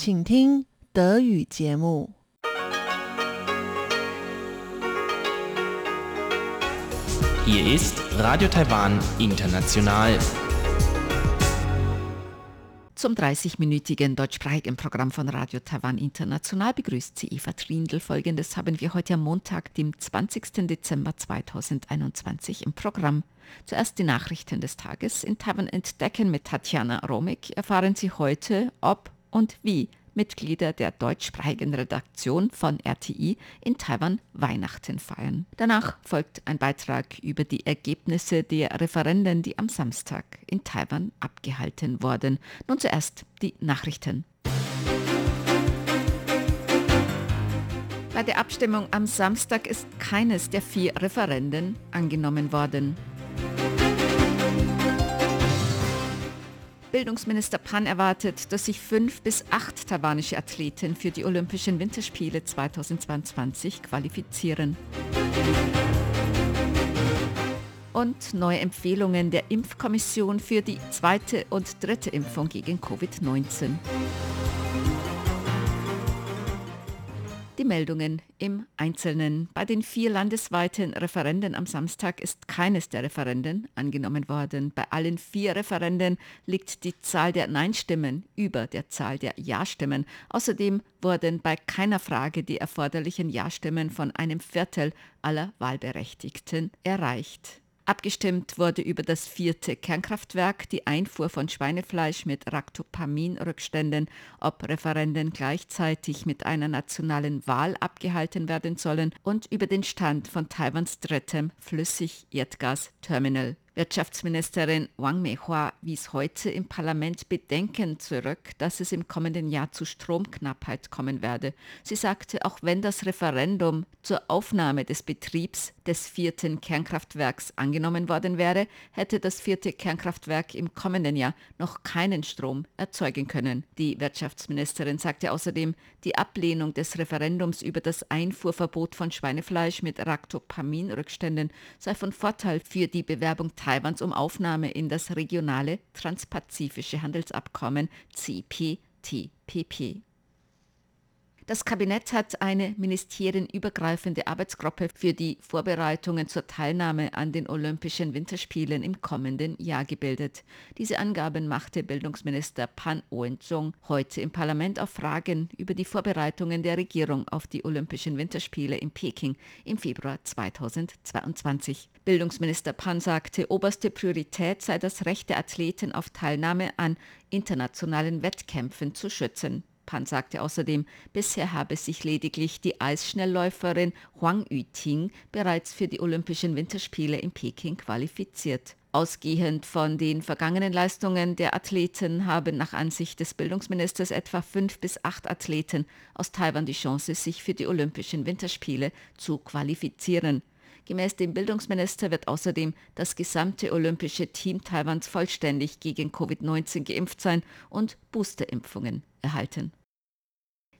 请听德语节目。Hier ist Radio Taiwan International. Zum 30-minütigen deutschsprachigen Programm von Radio Taiwan International begrüßt sie Eva Trindl. Folgendes haben wir heute am Montag, dem 20. Dezember 2021 im Programm. Zuerst die Nachrichten des Tages in Taiwan entdecken mit Tatjana Romik. Erfahren Sie heute, ob und wie Mitglieder der deutschsprachigen Redaktion von RTI in Taiwan Weihnachten feiern. Danach folgt ein Beitrag über die Ergebnisse der Referenden, die am Samstag in Taiwan abgehalten wurden. Nun zuerst die Nachrichten. Bei der Abstimmung am Samstag ist keines der vier Referenden angenommen worden. Bildungsminister Pan erwartet, dass sich fünf bis acht taiwanische Athleten für die Olympischen Winterspiele 2022 qualifizieren. Und neue Empfehlungen der Impfkommission für die zweite und dritte Impfung gegen Covid-19. Die Meldungen im Einzelnen. Bei den vier landesweiten Referenden am Samstag ist keines der Referenden angenommen worden. Bei allen vier Referenden liegt die Zahl der Nein-Stimmen über der Zahl der Ja-Stimmen. Außerdem wurden bei keiner Frage die erforderlichen Ja-Stimmen von einem Viertel aller Wahlberechtigten erreicht. Abgestimmt wurde über das vierte Kernkraftwerk, die Einfuhr von Schweinefleisch mit Ractopamin-Rückständen, ob Referenden gleichzeitig mit einer nationalen Wahl abgehalten werden sollen und über den Stand von Taiwans drittem Flüssig-Erdgas-Terminal. Wirtschaftsministerin Wang Meihua wies heute im Parlament Bedenken zurück, dass es im kommenden Jahr zu Stromknappheit kommen werde. Sie sagte, auch wenn das Referendum zur Aufnahme des Betriebs des vierten Kernkraftwerks angenommen worden wäre, hätte das vierte Kernkraftwerk im kommenden Jahr noch keinen Strom erzeugen können. Die Wirtschaftsministerin sagte außerdem, die Ablehnung des Referendums über das Einfuhrverbot von Schweinefleisch mit Ractopamin-Rückständen sei von Vorteil für die Bewerbung Taiwans um Aufnahme in das regionale transpazifische Handelsabkommen CPTPP. Das Kabinett hat eine ministerienübergreifende Arbeitsgruppe für die Vorbereitungen zur Teilnahme an den Olympischen Winterspielen im kommenden Jahr gebildet. Diese Angaben machte Bildungsminister Pan Oenzong heute im Parlament auf Fragen über die Vorbereitungen der Regierung auf die Olympischen Winterspiele in Peking im Februar 2022. Bildungsminister Pan sagte, oberste Priorität sei das Recht der Athleten auf Teilnahme an internationalen Wettkämpfen zu schützen. Pan sagte außerdem, bisher habe sich lediglich die Eisschnellläuferin Huang Yuting bereits für die Olympischen Winterspiele in Peking qualifiziert. Ausgehend von den vergangenen Leistungen der Athleten haben nach Ansicht des Bildungsministers etwa fünf bis acht Athleten aus Taiwan die Chance, sich für die Olympischen Winterspiele zu qualifizieren. Gemäß dem Bildungsminister wird außerdem das gesamte olympische Team Taiwans vollständig gegen Covid-19 geimpft sein und Boosterimpfungen erhalten.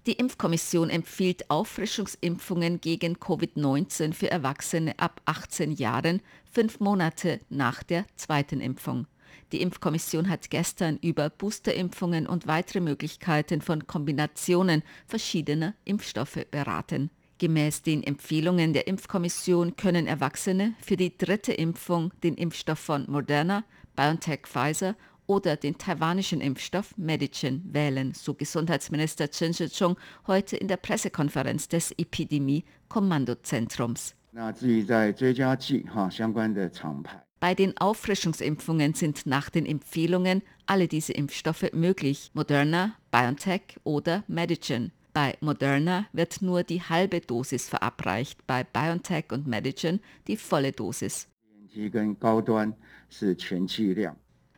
Die Impfkommission empfiehlt Auffrischungsimpfungen gegen Covid-19 für Erwachsene ab 18 Jahren, fünf Monate nach der zweiten Impfung. Die Impfkommission hat gestern über Boosterimpfungen und weitere Möglichkeiten von Kombinationen verschiedener Impfstoffe beraten. Gemäß den Empfehlungen der Impfkommission können Erwachsene für die dritte Impfung den Impfstoff von Moderna, BioNTech Pfizer oder den taiwanischen Impfstoff Medicine wählen, so Gesundheitsminister Chen Shih-chung heute in der Pressekonferenz des Epidemie-Kommandozentrums. Bei den Auffrischungsimpfungen sind nach den Empfehlungen alle diese Impfstoffe möglich, Moderna, BioNTech oder Medicine. Bei Moderna wird nur die halbe Dosis verabreicht, bei BioNTech und Medicine die volle Dosis.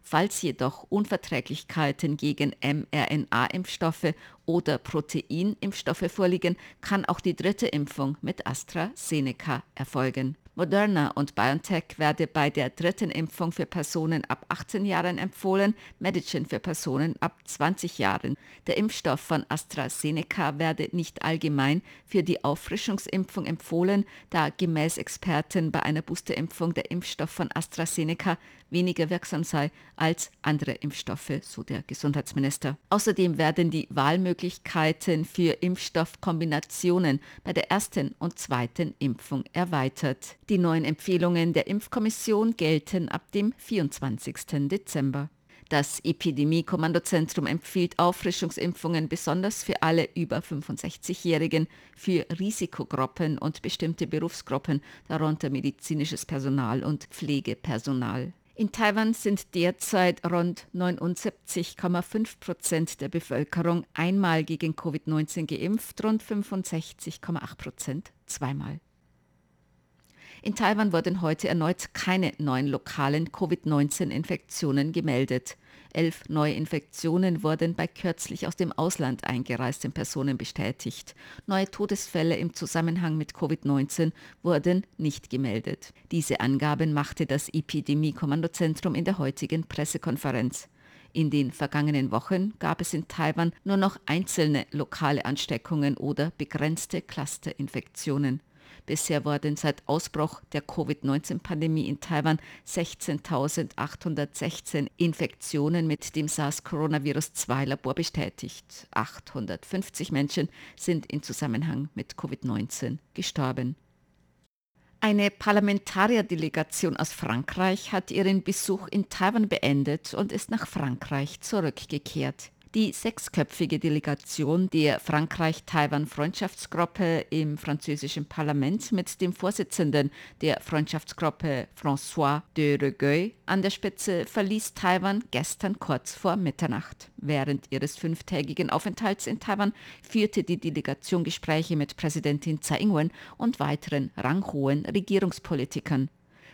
Falls jedoch Unverträglichkeiten gegen mRNA-Impfstoffe oder Proteinimpfstoffe vorliegen, kann auch die dritte Impfung mit AstraZeneca erfolgen. Moderna und BioNTech werde bei der dritten Impfung für Personen ab 18 Jahren empfohlen, Medicine für Personen ab 20 Jahren. Der Impfstoff von AstraZeneca werde nicht allgemein für die Auffrischungsimpfung empfohlen, da gemäß Experten bei einer Boosterimpfung der Impfstoff von AstraZeneca weniger wirksam sei als andere Impfstoffe, so der Gesundheitsminister. Außerdem werden die Wahlmöglichkeiten für Impfstoffkombinationen bei der ersten und zweiten Impfung erweitert. Die neuen Empfehlungen der Impfkommission gelten ab dem 24. Dezember. Das Epidemie-Kommandozentrum empfiehlt Auffrischungsimpfungen besonders für alle über 65-Jährigen, für Risikogruppen und bestimmte Berufsgruppen, darunter medizinisches Personal und Pflegepersonal. In Taiwan sind derzeit rund 79,5 Prozent der Bevölkerung einmal gegen Covid-19 geimpft, rund 65,8 Prozent zweimal. In Taiwan wurden heute erneut keine neuen lokalen Covid-19-Infektionen gemeldet. Elf neue Infektionen wurden bei kürzlich aus dem Ausland eingereisten Personen bestätigt. Neue Todesfälle im Zusammenhang mit Covid-19 wurden nicht gemeldet. Diese Angaben machte das Epidemie-Kommandozentrum in der heutigen Pressekonferenz. In den vergangenen Wochen gab es in Taiwan nur noch einzelne lokale Ansteckungen oder begrenzte Clusterinfektionen. Bisher wurden seit Ausbruch der Covid-19-Pandemie in Taiwan 16.816 Infektionen mit dem SARS-Coronavirus-2-Labor bestätigt. 850 Menschen sind in Zusammenhang mit Covid-19 gestorben. Eine Parlamentarierdelegation aus Frankreich hat ihren Besuch in Taiwan beendet und ist nach Frankreich zurückgekehrt. Die sechsköpfige Delegation der Frankreich-Taiwan-Freundschaftsgruppe im französischen Parlament mit dem Vorsitzenden der Freundschaftsgruppe François de Regueil an der Spitze verließ Taiwan gestern kurz vor Mitternacht. Während ihres fünftägigen Aufenthalts in Taiwan führte die Delegation Gespräche mit Präsidentin Tsai Ing-wen und weiteren ranghohen Regierungspolitikern.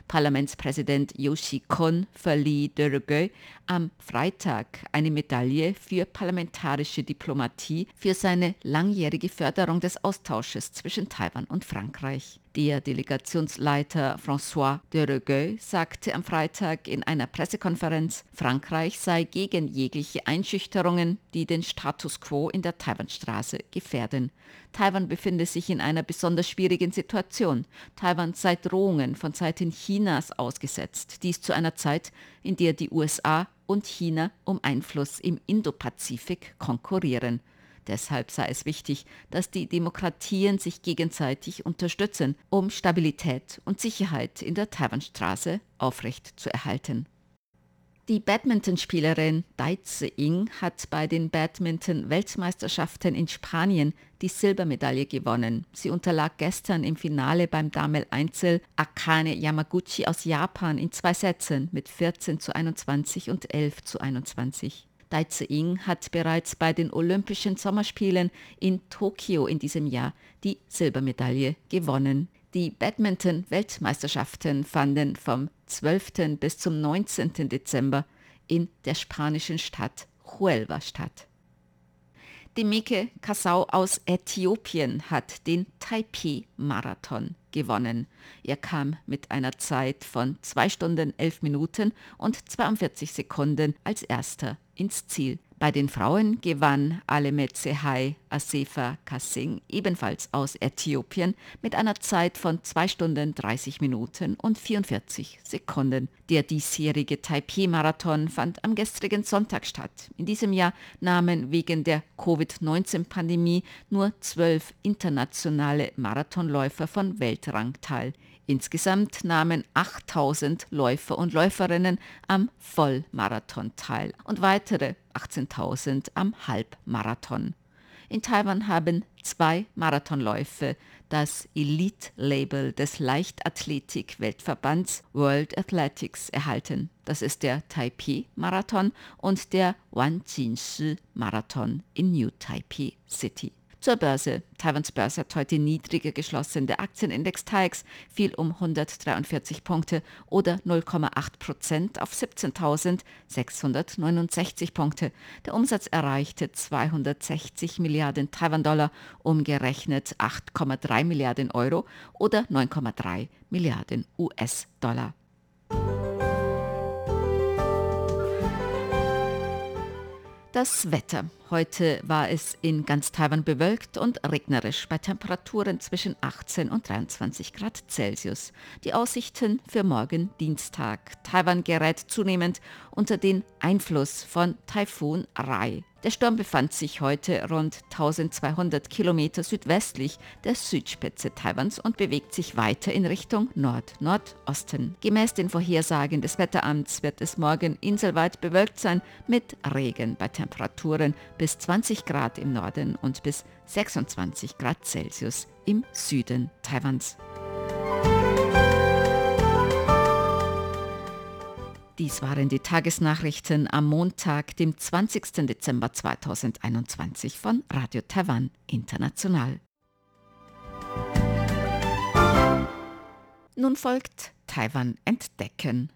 Parlamentspräsident Yoshi Kon verlieh Dörge am Freitag eine Medaille für parlamentarische Diplomatie für seine langjährige Förderung des Austausches zwischen Taiwan und Frankreich. Der Delegationsleiter François de Regueux sagte am Freitag in einer Pressekonferenz, Frankreich sei gegen jegliche Einschüchterungen, die den Status quo in der Taiwanstraße gefährden. Taiwan befinde sich in einer besonders schwierigen Situation. Taiwan sei Drohungen von Seiten Chinas ausgesetzt. Dies zu einer Zeit, in der die USA und China um Einfluss im Indopazifik konkurrieren. Deshalb sei es wichtig, dass die Demokratien sich gegenseitig unterstützen, um Stabilität und Sicherheit in der Taiwanstraße aufrecht zu erhalten. Die Badmintonspielerin Dai Zi-Ying hat bei den Badminton-Weltmeisterschaften in Spanien die Silbermedaille gewonnen. Sie unterlag gestern im Finale beim Damel-Einzel Akane Yamaguchi aus Japan in zwei Sätzen mit 14 zu 21 und 11 zu 21. Dai Zi-Ying hat bereits bei den Olympischen Sommerspielen in Tokio in diesem Jahr die Silbermedaille gewonnen. Die Badminton-Weltmeisterschaften fanden vom 12. bis zum 19. Dezember in der spanischen Stadt Huelva statt. Demeke Kassau aus Äthiopien hat den Taipei-Marathon gewonnen. Er kam mit einer Zeit von 2 Stunden 11 Minuten und 42 Sekunden als erster ins Ziel. Bei den Frauen gewann Alemet Sehai Asefa Kassing, ebenfalls aus Äthiopien, mit einer Zeit von 2 Stunden 30 Minuten und 44 Sekunden. Der diesjährige Taipei-Marathon fand am gestrigen Sonntag statt. In diesem Jahr nahmen wegen der Covid-19-Pandemie nur zwölf internationale Marathonläufer von Weltrang teil. Insgesamt nahmen 8000 Läufer und Läuferinnen am Vollmarathon teil und weitere 18.000 am Halbmarathon. In Taiwan haben zwei Marathonläufe das Elite-Label des Leichtathletik-Weltverbands World Athletics erhalten. Das ist der Taipei-Marathon und der Wanjinshi-Marathon in New Taipei City. Zur Börse. Taiwans Börse hat heute niedriger geschlossen. Der Aktienindex TAIX fiel um 143 Punkte oder 0,8 Prozent auf 17.669 Punkte. Der Umsatz erreichte 260 Milliarden Taiwan-Dollar, umgerechnet 8,3 Milliarden Euro oder 9,3 Milliarden US-Dollar. Das Wetter. Heute war es in ganz Taiwan bewölkt und regnerisch bei Temperaturen zwischen 18 und 23 Grad Celsius. Die Aussichten für morgen Dienstag. Taiwan gerät zunehmend unter den Einfluss von Taifun Rai. Der Sturm befand sich heute rund 1200 Kilometer südwestlich der Südspitze Taiwans und bewegt sich weiter in Richtung Nord-Nordosten. Gemäß den Vorhersagen des Wetteramts wird es morgen inselweit bewölkt sein mit Regen bei Temperaturen bis 20 Grad im Norden und bis 26 Grad Celsius im Süden Taiwans. Dies waren die Tagesnachrichten am Montag, dem 20. Dezember 2021 von Radio Taiwan International. Nun folgt Taiwan entdecken.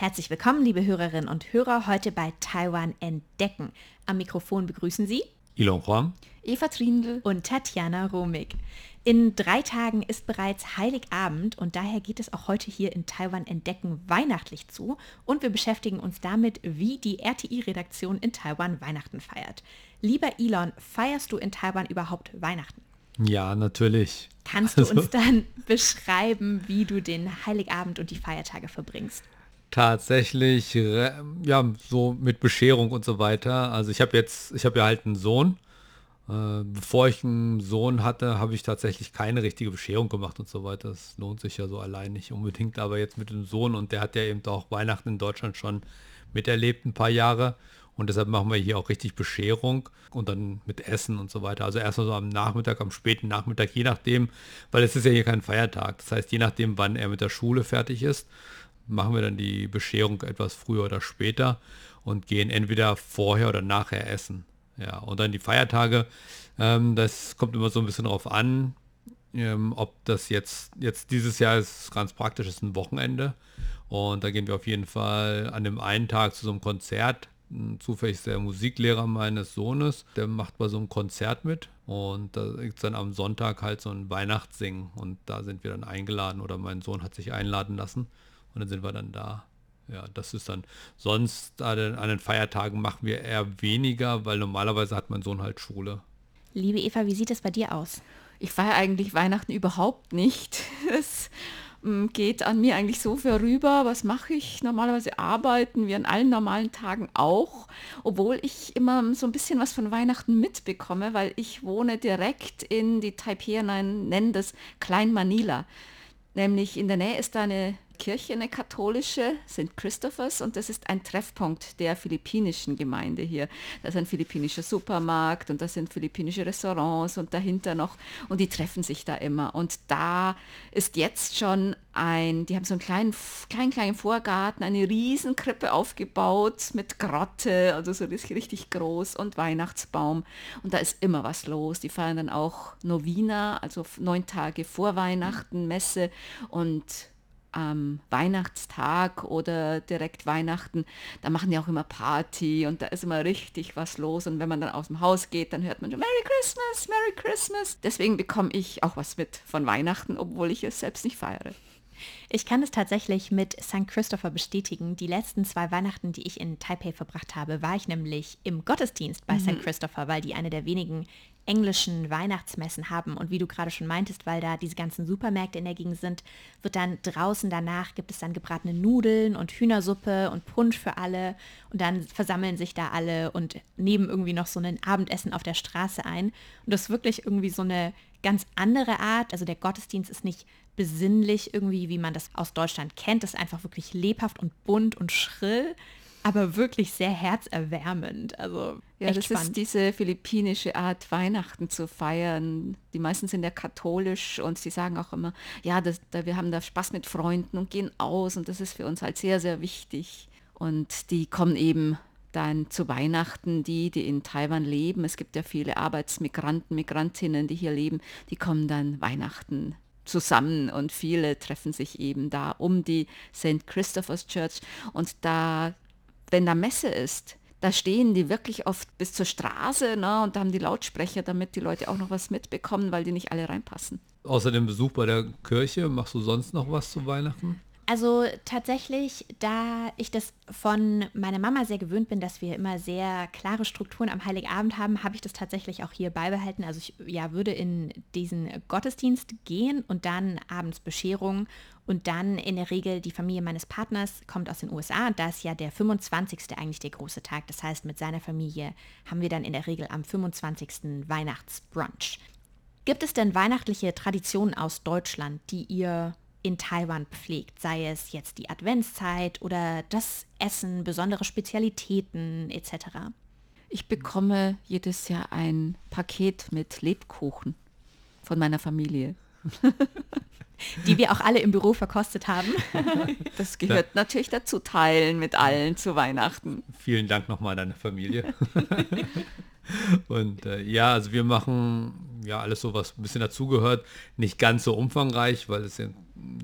Herzlich willkommen, liebe Hörerinnen und Hörer, heute bei Taiwan Entdecken. Am Mikrofon begrüßen Sie Ilon Huang, Eva Trindl und Tatjana Romig. In drei Tagen ist bereits Heiligabend und daher geht es auch heute hier in Taiwan Entdecken weihnachtlich zu und wir beschäftigen uns damit, wie die RTI-Redaktion in Taiwan Weihnachten feiert. Lieber Elon, feierst du in Taiwan überhaupt Weihnachten? Ja, natürlich. Kannst du also. uns dann beschreiben, wie du den Heiligabend und die Feiertage verbringst? Tatsächlich ja so mit Bescherung und so weiter. Also ich habe jetzt, ich habe ja halt einen Sohn. Äh, bevor ich einen Sohn hatte, habe ich tatsächlich keine richtige Bescherung gemacht und so weiter. Das lohnt sich ja so allein nicht unbedingt. Aber jetzt mit dem Sohn und der hat ja eben auch Weihnachten in Deutschland schon miterlebt ein paar Jahre. Und deshalb machen wir hier auch richtig Bescherung und dann mit Essen und so weiter. Also erstmal so am Nachmittag, am späten Nachmittag, je nachdem, weil es ist ja hier kein Feiertag. Das heißt, je nachdem, wann er mit der Schule fertig ist, machen wir dann die Bescherung etwas früher oder später und gehen entweder vorher oder nachher essen. Ja, und dann die Feiertage, ähm, das kommt immer so ein bisschen darauf an, ähm, ob das jetzt, jetzt dieses Jahr ist ganz praktisch, ist ein Wochenende. Und da gehen wir auf jeden Fall an dem einen Tag zu so einem Konzert. Zufällig ist der Musiklehrer meines Sohnes, der macht bei so einem Konzert mit. Und da ist dann am Sonntag halt so ein Weihnachtssingen. Und da sind wir dann eingeladen oder mein Sohn hat sich einladen lassen. Und dann sind wir dann da. Ja, das ist dann, sonst an den, Feiertagen machen wir eher weniger, weil normalerweise hat mein Sohn halt Schule. Liebe Eva, wie sieht es bei dir aus? Ich feiere eigentlich Weihnachten überhaupt nicht. Es mm, geht an mir eigentlich so vorüber. Was mache ich? Normalerweise arbeiten wir an allen normalen Tagen auch, obwohl ich immer so ein bisschen was von Weihnachten mitbekomme, weil ich wohne direkt in die Taipei, nennen das Klein Manila. Nämlich in der Nähe ist da eine Kirche, eine katholische, St. Christophers, und das ist ein Treffpunkt der philippinischen Gemeinde hier. Da ist ein philippinischer Supermarkt und da sind philippinische Restaurants und dahinter noch, und die treffen sich da immer. Und da ist jetzt schon ein, die haben so einen kleinen, kleinen, kleinen Vorgarten, eine Riesenkrippe aufgebaut mit Grotte, also so richtig, richtig groß und Weihnachtsbaum. Und da ist immer was los. Die feiern dann auch Novena, also neun Tage vor Weihnachten, Messe und am Weihnachtstag oder direkt Weihnachten, da machen die auch immer Party und da ist immer richtig was los. Und wenn man dann aus dem Haus geht, dann hört man schon Merry Christmas, Merry Christmas. Deswegen bekomme ich auch was mit von Weihnachten, obwohl ich es selbst nicht feiere. Ich kann es tatsächlich mit St. Christopher bestätigen. Die letzten zwei Weihnachten, die ich in Taipei verbracht habe, war ich nämlich im Gottesdienst bei mhm. St. Christopher, weil die eine der wenigen englischen Weihnachtsmessen haben. Und wie du gerade schon meintest, weil da diese ganzen Supermärkte in der Gegend sind, wird dann draußen danach gibt es dann gebratene Nudeln und Hühnersuppe und Punsch für alle. Und dann versammeln sich da alle und nehmen irgendwie noch so ein Abendessen auf der Straße ein. Und das ist wirklich irgendwie so eine ganz andere Art. Also der Gottesdienst ist nicht besinnlich irgendwie, wie man das aus Deutschland kennt. Das ist einfach wirklich lebhaft und bunt und schrill. aber wirklich sehr herzerwärmend. Also Ja, das spannend. ist diese philippinische Art, Weihnachten zu feiern. Die meisten sind ja katholisch und sie sagen auch immer, ja, das, da, wir haben da Spaß mit Freunden und gehen aus und das ist für uns halt sehr, sehr wichtig. Und die kommen eben dann zu Weihnachten, die, die in Taiwan leben. Es gibt ja viele Arbeitsmigranten, Migrantinnen, die hier leben, die kommen dann Weihnachten zusammen und viele treffen sich eben da um die St. Christopher's Church und da, wenn da Messe ist, da stehen die wirklich oft bis zur Straße ne, und da haben die Lautsprecher, damit die Leute auch noch was mitbekommen, weil die nicht alle reinpassen. Außer dem Besuch bei der Kirche, machst du sonst noch was zu Weihnachten? Also tatsächlich, da ich das von meiner Mama sehr gewöhnt bin, dass wir immer sehr klare Strukturen am Heiligabend haben, habe ich das tatsächlich auch hier beibehalten. Also ich ja, würde in diesen Gottesdienst gehen und dann abends Bescherung und dann in der Regel die Familie meines Partners kommt aus den USA und da ist ja der 25. eigentlich der große Tag. Das heißt, mit seiner Familie haben wir dann in der Regel am 25. Weihnachtsbrunch. Gibt es denn weihnachtliche Traditionen aus Deutschland, die ihr in Taiwan pflegt, sei es jetzt die Adventszeit oder das Essen, besondere Spezialitäten etc. Ich bekomme jedes Jahr ein Paket mit Lebkuchen von meiner Familie. Die wir auch alle im Büro verkostet haben. Das gehört natürlich dazu, teilen mit allen zu Weihnachten. Vielen Dank nochmal an deine Familie. Und äh, ja, also wir machen ja alles so, was ein bisschen dazugehört. Nicht ganz so umfangreich, weil es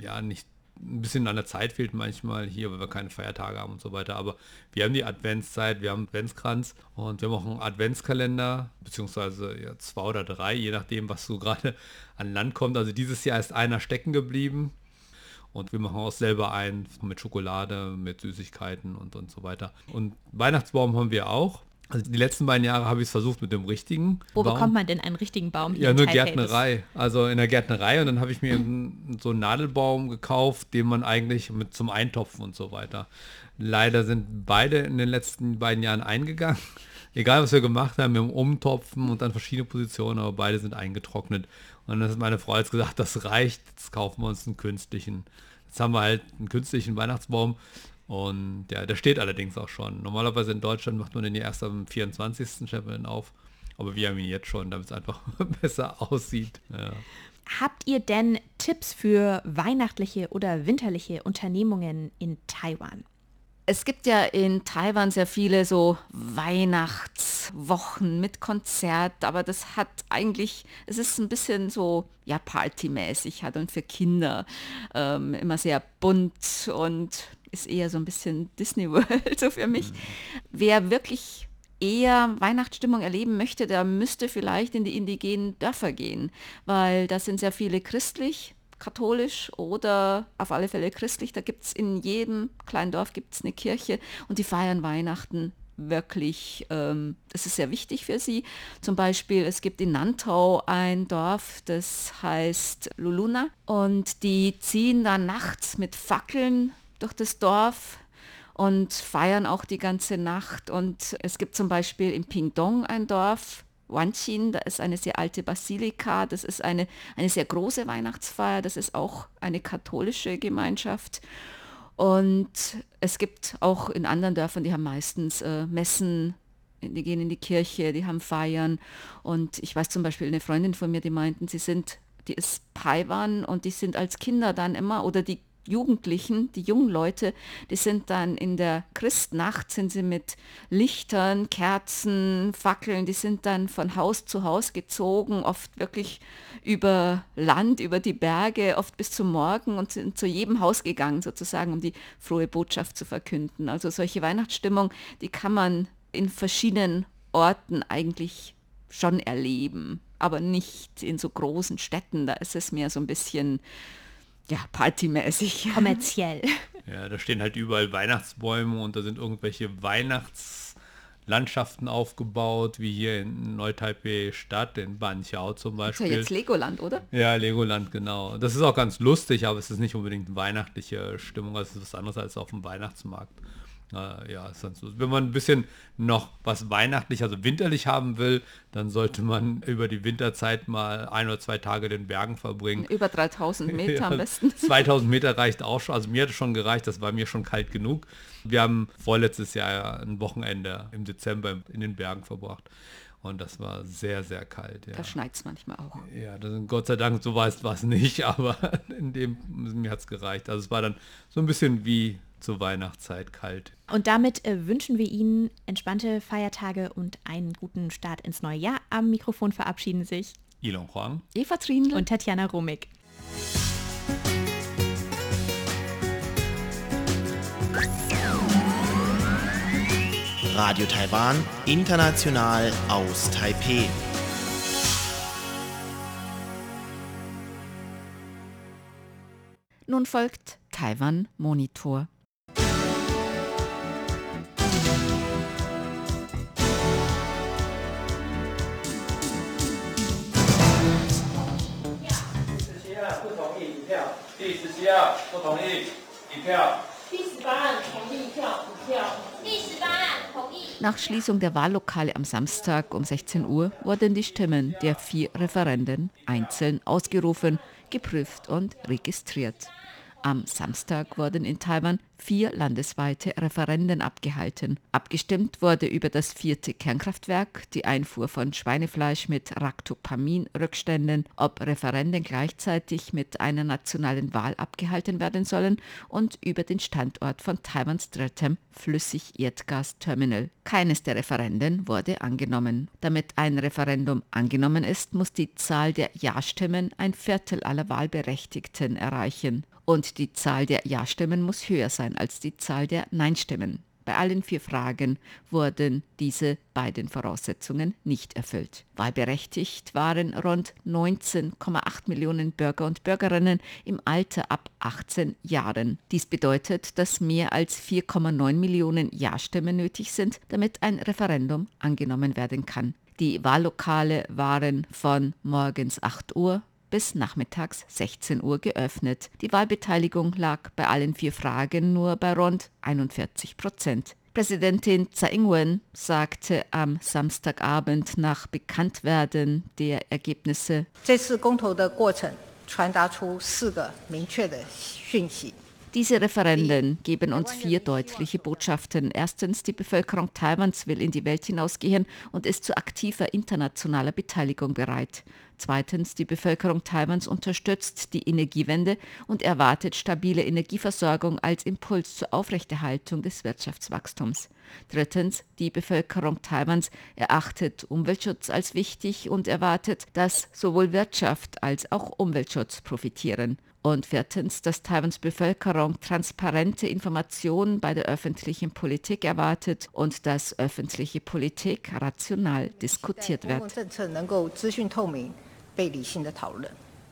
ja, nicht ein bisschen an der Zeit fehlt manchmal hier, weil wir keine Feiertage haben und so weiter. Aber wir haben die Adventszeit, wir haben Adventskranz und wir machen einen Adventskalender, beziehungsweise ja, zwei oder drei, je nachdem, was so gerade an Land kommt. Also dieses Jahr ist einer stecken geblieben. Und wir machen auch selber einen mit Schokolade, mit Süßigkeiten und, und so weiter. Und Weihnachtsbaum haben wir auch. Also die letzten beiden Jahre habe ich es versucht mit dem richtigen. Wo Baum. bekommt man denn einen richtigen Baum Ja, nur? Gärtnerei. Also in der Gärtnerei und dann habe ich mir so einen Nadelbaum gekauft, den man eigentlich mit zum Eintopfen und so weiter. Leider sind beide in den letzten beiden Jahren eingegangen. Egal was wir gemacht haben, wir haben Umtopfen und dann verschiedene Positionen, aber beide sind eingetrocknet. Und dann hat meine Frau jetzt gesagt, das reicht, jetzt kaufen wir uns einen künstlichen. Jetzt haben wir halt einen künstlichen Weihnachtsbaum und ja, der steht allerdings auch schon. Normalerweise in Deutschland macht man den ja erst am 24. stellt man den auf. Aber wir haben ihn jetzt schon, damit es einfach besser aussieht. Ja. Habt ihr denn Tipps für weihnachtliche oder winterliche Unternehmungen in Taiwan? Es gibt ja in Taiwan sehr viele so Weihnachtswochen mit Konzert, aber das hat eigentlich, es ist ein bisschen so, ja, partymäßig halt und für Kinder ähm, immer sehr bunt und ist eher so ein bisschen Disney World so für mich. Wer wirklich eher Weihnachtsstimmung erleben möchte, der müsste vielleicht in die indigenen Dörfer gehen, weil da sind sehr viele christlich, katholisch oder auf alle Fälle christlich. Da gibt es in jedem kleinen Dorf gibt's eine Kirche und die feiern Weihnachten wirklich, ähm, das ist sehr wichtig für sie. Zum Beispiel, es gibt in Nantau ein Dorf, das heißt Luluna und die ziehen dann nachts mit Fackeln durch das Dorf und feiern auch die ganze Nacht. Und es gibt zum Beispiel in Pingdong ein Dorf, Wanchin, da ist eine sehr alte Basilika, das ist eine, eine sehr große Weihnachtsfeier, das ist auch eine katholische Gemeinschaft. Und es gibt auch in anderen Dörfern, die haben meistens äh, Messen, die gehen in die Kirche, die haben Feiern. Und ich weiß zum Beispiel eine Freundin von mir, die meinten, sie sind, die ist Paiwan und die sind als Kinder dann immer, oder die Jugendlichen, die jungen Leute, die sind dann in der Christnacht, sind sie mit Lichtern, Kerzen, Fackeln, die sind dann von Haus zu Haus gezogen, oft wirklich über Land, über die Berge, oft bis zum Morgen und sind zu jedem Haus gegangen, sozusagen, um die frohe Botschaft zu verkünden. Also solche Weihnachtsstimmung, die kann man in verschiedenen Orten eigentlich schon erleben, aber nicht in so großen Städten. Da ist es mehr so ein bisschen ja, partymäßig. Kommerziell. ja, da stehen halt überall Weihnachtsbäume und da sind irgendwelche Weihnachtslandschaften aufgebaut, wie hier in Neu-Taipei Stadt, in Banqiao zum Das ist ja Beispiel. jetzt Legoland, oder? Ja, Legoland, genau. Das ist auch ganz lustig, aber es ist nicht unbedingt weihnachtliche Stimmung, es ist was anderes als auf dem Weihnachtsmarkt. Äh, ja, ist dann so. Wenn man ein bisschen noch was weihnachtlich, also winterlich haben will, dann sollte man über die Winterzeit mal ein oder zwei Tage den Bergen verbringen. Über 3000 Meter Ja, am besten. 2000 Meter reicht auch schon. Also mir hat es schon gereicht, das war mir schon kalt genug. Wir haben vorletztes Jahr ein Wochenende im Dezember in den Bergen verbracht. Und das war sehr, sehr kalt. Ja, Da schneit es manchmal auch. ja das, Gott sei Dank, so war es nicht, aber in dem, mir hat es gereicht. Also es war dann so ein bisschen wie zur Weihnachtszeit kalt. Und damit äh, wünschen wir Ihnen entspannte Feiertage und einen guten Start ins neue Jahr. Am Mikrofon verabschieden sich Ilon Huang. Eva Trindl und Tatjana Romig. Radio Taiwan, international aus Taipeh. Nun folgt Taiwan Monitor. Nach Schließung der Wahllokale am Samstag um 16 Uhr wurden die Stimmen der vier Referenden einzeln ausgerufen, geprüft und registriert. Am Samstag wurden in Taiwan vier landesweite Referenden abgehalten. Abgestimmt wurde über das vierte Kernkraftwerk, die Einfuhr von Schweinefleisch mit Ractopamin-Rückständen, ob Referenden gleichzeitig mit einer nationalen Wahl abgehalten werden sollen und über den Standort von Taiwans drittem Flüssigerdgasterminal. Keines der Referenden wurde angenommen. Damit ein Referendum angenommen ist, muss die Zahl der Ja-Stimmen ein Viertel aller Wahlberechtigten erreichen. Und die Zahl der Ja-Stimmen muss höher sein als die Zahl der Nein-Stimmen. Bei allen vier Fragen wurden diese beiden Voraussetzungen nicht erfüllt. Wahlberechtigt waren rund 19,8 Millionen Bürger und Bürgerinnen im Alter ab 18 Jahren. Dies bedeutet, dass mehr als 4,9 Millionen Ja-Stimmen nötig sind, damit ein Referendum angenommen werden kann. Die Wahllokale waren von morgens 8 Uhr bis nachmittags 16 Uhr geöffnet. Die Wahlbeteiligung lag bei allen vier Fragen nur bei rund 41 Prozent. Präsidentin Tsai Ing-wen sagte am Samstagabend nach Bekanntwerden der Ergebnisse, diese Referenden geben uns vier deutliche Botschaften. Erstens, die Bevölkerung Taiwans will in die Welt hinausgehen und ist zu aktiver internationaler Beteiligung bereit. Zweitens, die Bevölkerung Taiwans unterstützt die Energiewende und erwartet stabile Energieversorgung als Impuls zur Aufrechterhaltung des Wirtschaftswachstums. Drittens, die Bevölkerung Taiwans erachtet Umweltschutz als wichtig und erwartet, dass sowohl Wirtschaft als auch Umweltschutz profitieren. Und viertens, dass Taiwans Bevölkerung transparente Informationen bei der öffentlichen Politik erwartet und dass öffentliche Politik rational diskutiert wird.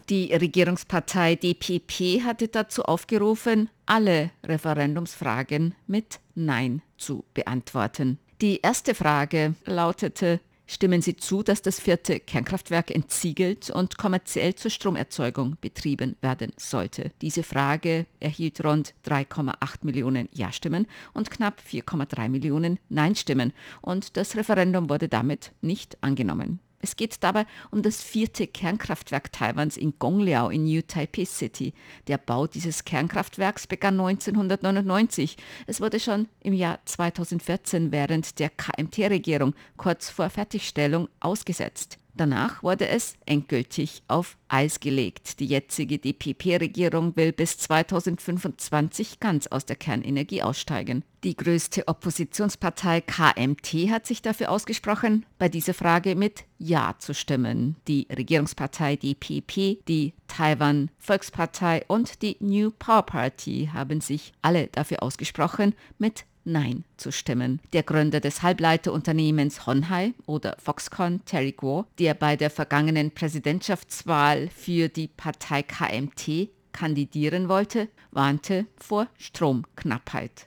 Die Regierungspartei DPP hatte dazu aufgerufen, alle Referendumsfragen mit Nein zu beantworten. Die erste Frage lautete, stimmen Sie zu, dass das vierte Kernkraftwerk entsiegelt und kommerziell zur Stromerzeugung betrieben werden sollte? Diese Frage erhielt rund 3,8 Millionen Ja-Stimmen und knapp 4,3 Millionen Nein-Stimmen und das Referendum wurde damit nicht angenommen. Es geht dabei um das vierte Kernkraftwerk Taiwans in Gongliao in New Taipei City. Der Bau dieses Kernkraftwerks begann 1999. Es wurde schon im Jahr 2014 während der KMT-Regierung kurz vor Fertigstellung ausgesetzt. Danach wurde es endgültig auf Eis gelegt. Die jetzige DPP-Regierung will bis 2025 ganz aus der Kernenergie aussteigen. Die größte Oppositionspartei KMT hat sich dafür ausgesprochen, bei dieser Frage mit Ja zu stimmen. Die Regierungspartei DPP, die Taiwan Volkspartei und die New Power Party haben sich alle dafür ausgesprochen, mit Nein zu stimmen. Der Gründer des Halbleiterunternehmens Honhai oder Foxconn, Terry Guo, der bei der vergangenen Präsidentschaftswahl für die Partei KMT kandidieren wollte, warnte vor Stromknappheit.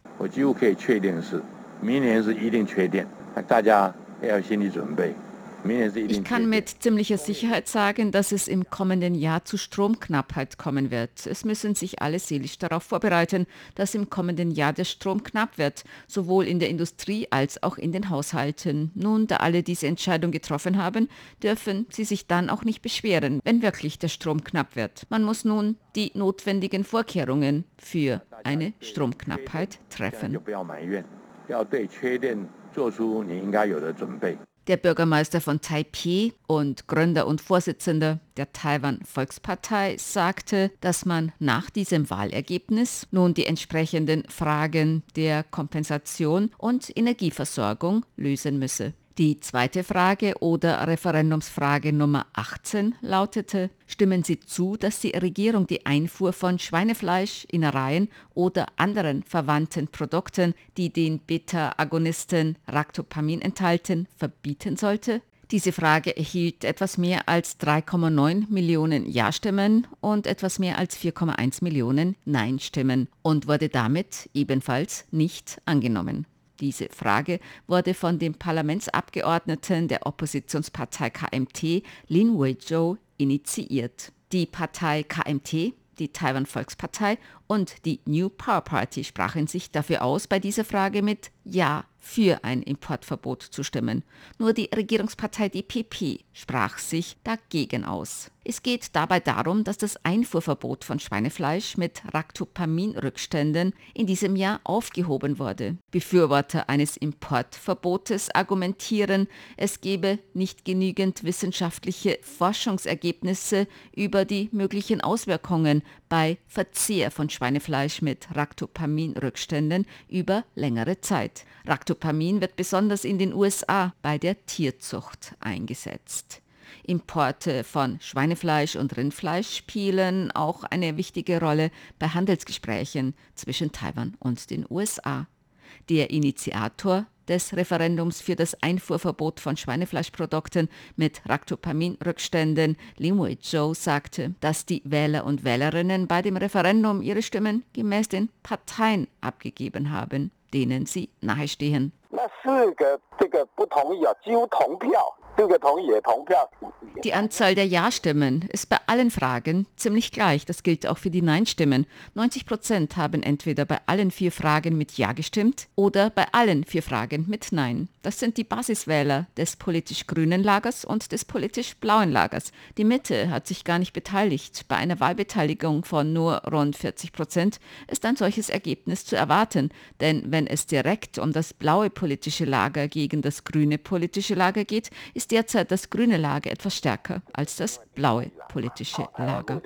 Ich kann mit ziemlicher Sicherheit sagen, dass es im kommenden Jahr zu Stromknappheit kommen wird. Es müssen sich alle seelisch darauf vorbereiten, dass im kommenden Jahr der Strom knapp wird, sowohl in der Industrie als auch in den Haushalten. Nun, da alle diese Entscheidung getroffen haben, dürfen sie sich dann auch nicht beschweren, wenn wirklich der Strom knapp wird. Man muss nun die notwendigen Vorkehrungen für eine Stromknappheit treffen. Der Bürgermeister von Taipei und Gründer und Vorsitzender der Taiwan Volkspartei sagte, dass man nach diesem Wahlergebnis nun die entsprechenden Fragen der Kompensation und Energieversorgung lösen müsse. Die zweite Frage oder Referendumsfrage Nummer 18 lautete, stimmen Sie zu, dass die Regierung die Einfuhr von Schweinefleisch, Innereien oder anderen verwandten Produkten, die den Beta-Agonisten Ractopamin enthalten, verbieten sollte? Diese Frage erhielt etwas mehr als 3,9 Millionen Ja-Stimmen und etwas mehr als 4,1 Millionen Nein-Stimmen und wurde damit ebenfalls nicht angenommen. Diese Frage wurde von dem Parlamentsabgeordneten der Oppositionspartei KMT, Lin Wei-zhou, initiiert. Die Partei KMT, die Taiwan Volkspartei und die New Power Party sprachen sich dafür aus, bei dieser Frage mit Ja für ein Importverbot zu stimmen. Nur die Regierungspartei DPP sprach sich dagegen aus. Es geht dabei darum, dass das Einfuhrverbot von Schweinefleisch mit Ractopamin-Rückständen in diesem Jahr aufgehoben wurde. Befürworter eines Importverbotes argumentieren, es gebe nicht genügend wissenschaftliche Forschungsergebnisse über die möglichen Auswirkungen bei Verzehr von Schweinefleisch mit Ractopamin-Rückständen über längere Zeit. Ractopamin wird besonders in den USA bei der Tierzucht eingesetzt. Importe von Schweinefleisch und Rindfleisch spielen auch eine wichtige Rolle bei Handelsgesprächen zwischen Taiwan und den USA. Der Initiator des Referendums für das Einfuhrverbot von Schweinefleischprodukten mit Ractopamin-Rückständen, Lin Wei-zhou, sagte, dass die Wähler und Wählerinnen bei dem Referendum ihre Stimmen gemäß den Parteien abgegeben haben, denen sie nahestehen. 那四个这个不同意啊，几乎同票。die Anzahl der Ja-Stimmen ist bei allen Fragen ziemlich gleich. Das gilt auch für die Nein-Stimmen. 90 Prozent haben entweder bei allen vier Fragen mit Ja gestimmt oder bei allen vier Fragen mit Nein. Das sind die Basiswähler des politisch grünen Lagers und des politisch blauen Lagers. Die Mitte hat sich gar nicht beteiligt. Bei einer Wahlbeteiligung von nur rund 40 Prozent ist ein solches Ergebnis zu erwarten. Denn wenn es direkt um das blaue politische Lager gegen das grüne politische Lager geht, ist derzeit das grüne Lager etwas stärker als das blaue politische Lager.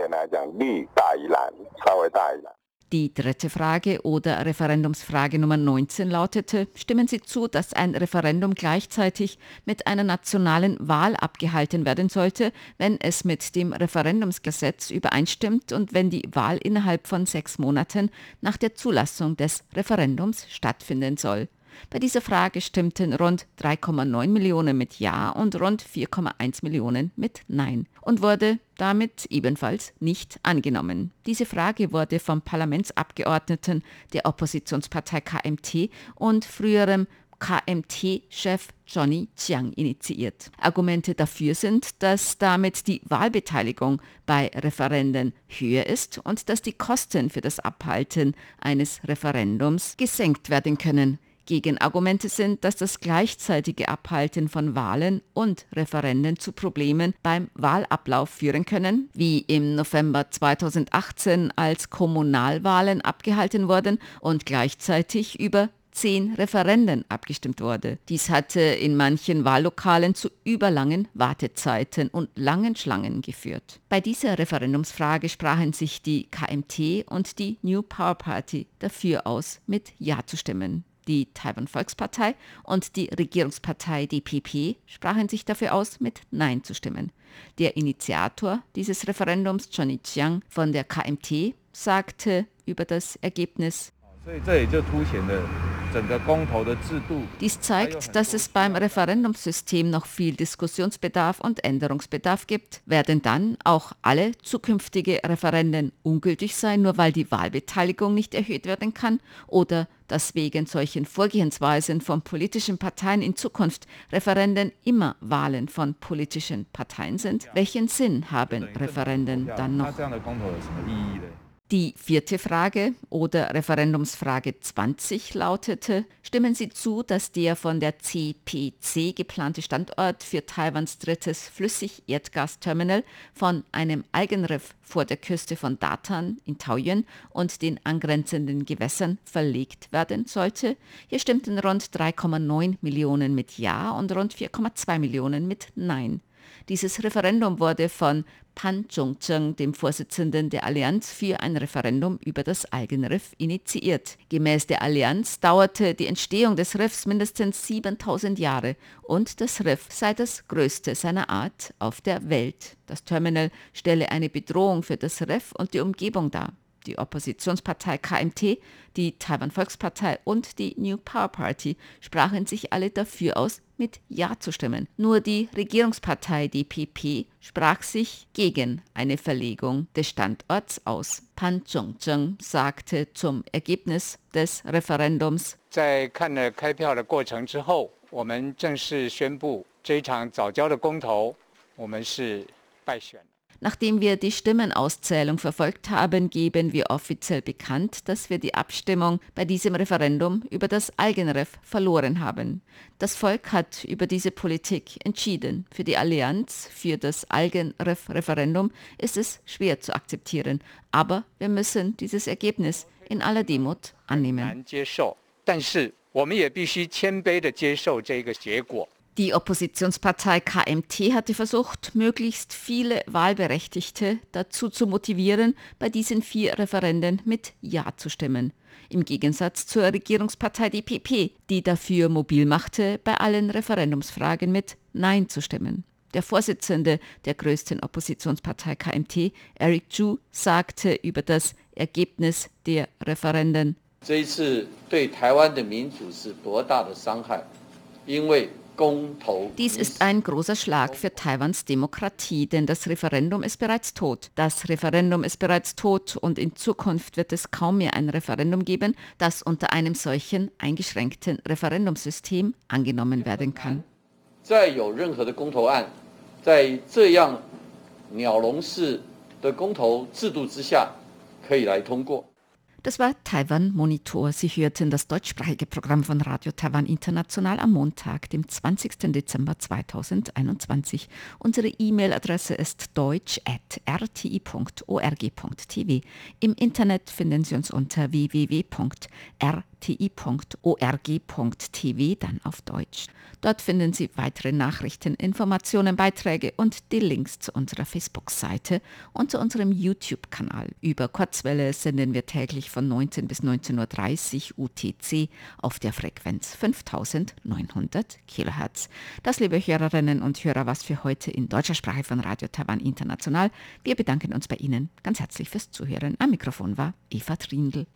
Die dritte Frage oder Referendumsfrage Nummer 19 lautete, stimmen Sie zu, dass ein Referendum gleichzeitig mit einer nationalen Wahl abgehalten werden sollte, wenn es mit dem Referendumsgesetz übereinstimmt und wenn die Wahl innerhalb von sechs Monaten nach der Zulassung des Referendums stattfinden soll? Bei dieser Frage stimmten rund 3,9 Millionen mit Ja und rund 4,1 Millionen mit Nein und wurde damit ebenfalls nicht angenommen. Diese Frage wurde vom Parlamentsabgeordneten der Oppositionspartei KMT und früherem KMT-Chef Johnny Chiang initiiert. Argumente dafür sind, dass damit die Wahlbeteiligung bei Referenden höher ist und dass die Kosten für das Abhalten eines Referendums gesenkt werden können. Gegenargumente sind, dass das gleichzeitige Abhalten von Wahlen und Referenden zu Problemen beim Wahlablauf führen können, wie im November 2018 als Kommunalwahlen abgehalten wurden und gleichzeitig über zehn Referenden abgestimmt wurde. Dies hatte in manchen Wahllokalen zu überlangen Wartezeiten und langen Schlangen geführt. Bei dieser Referendumsfrage sprachen sich die KMT und die New Power Party dafür aus, mit Ja zu stimmen. Die Taiwan Volkspartei und die Regierungspartei DPP sprachen sich dafür aus, mit Nein zu stimmen. Der Initiator dieses Referendums, Johnny Chiang von der KMT, sagte über das Ergebnis, Dies zeigt, dass es beim Referendumssystem noch viel Diskussionsbedarf und Änderungsbedarf gibt. Werden dann auch alle zukünftige Referenden ungültig sein, nur weil die Wahlbeteiligung nicht erhöht werden kann? Oder dass wegen solchen Vorgehensweisen von politischen Parteien in Zukunft Referenden immer Wahlen von politischen Parteien sind? Welchen Sinn haben Referenden dann noch? Die vierte Frage oder Referendumsfrage 20 lautete, stimmen Sie zu, dass der von der CPC geplante Standort für Taiwans drittes Flüssig-Erdgasterminal von einem Algenriff vor der Küste von Datan in Taoyuan und den angrenzenden Gewässern verlegt werden sollte? Hier stimmten rund 3,9 Millionen mit Ja und rund 4,2 Millionen mit Nein. Dieses Referendum wurde von Pan Zhongzheng, dem Vorsitzenden der Allianz für ein Referendum über das Algenriff, initiiert. Gemäß der Allianz dauerte die Entstehung des Riffs mindestens 7000 Jahre und das Riff sei das größte seiner Art auf der Welt. Das Terminal stelle eine Bedrohung für das Riff und die Umgebung dar Die Oppositionspartei KMT, die Taiwan Volkspartei und die New Power Party sprachen sich alle dafür aus, mit Ja zu stimmen. Nur die Regierungspartei DPP sprach sich gegen eine Verlegung des Standorts aus. Pan Zhongzheng sagte zum Ergebnis des Referendums. 在看了开票的过程之后，我们正式宣布这一场早教的公投，我们是败选。 Nachdem wir die Stimmenauszählung verfolgt haben, geben wir offiziell bekannt, dass wir die Abstimmung bei diesem Referendum über das Algenriff verloren haben. Das Volk hat über diese Politik entschieden. Für die Allianz für das Algenriff-Referendum ist es schwer zu akzeptieren, aber wir müssen dieses Ergebnis in aller Demut annehmen. 但是我们也必须谦卑地接受这个结果。 die Oppositionspartei KMT hatte versucht, möglichst viele Wahlberechtigte dazu zu motivieren, bei diesen vier Referenden mit Ja zu stimmen. Im Gegensatz zur Regierungspartei DPP, die dafür mobil machte, bei allen Referendumsfragen mit Nein zu stimmen. Der Vorsitzende der größten Oppositionspartei KMT, Eric Chu, sagte über das Ergebnis der Referenden. 这一次对台湾的民主是多大的伤害，因为 dies ist ein großer Schlag für Taiwans Demokratie, denn das Referendum ist bereits tot. Das Referendum ist bereits tot und in Zukunft wird es kaum mehr ein Referendum geben, das unter einem solchen eingeschränkten Referendumssystem angenommen werden kann. Das war Taiwan Monitor. Sie hörten das deutschsprachige Programm von Radio Taiwan International am Montag, dem 20. Dezember 2021. Unsere E-Mail-Adresse ist deutsch.rti.org.tv. Im Internet finden Sie uns unter www.rti.org.tv, dann auf Deutsch. Dort finden Sie weitere Nachrichten, Informationen, Beiträge und die Links zu unserer Facebook-Seite und zu unserem YouTube-Kanal. Über Kurzwelle senden wir täglich von 19 bis 19.30 Uhr UTC auf der Frequenz 5900 kHz. Das, liebe Hörerinnen und Hörer, was für heute in deutscher Sprache von Radio Taiwan International. Wir bedanken uns bei Ihnen ganz herzlich fürs Zuhören. Am Mikrofon war Eva Trindl.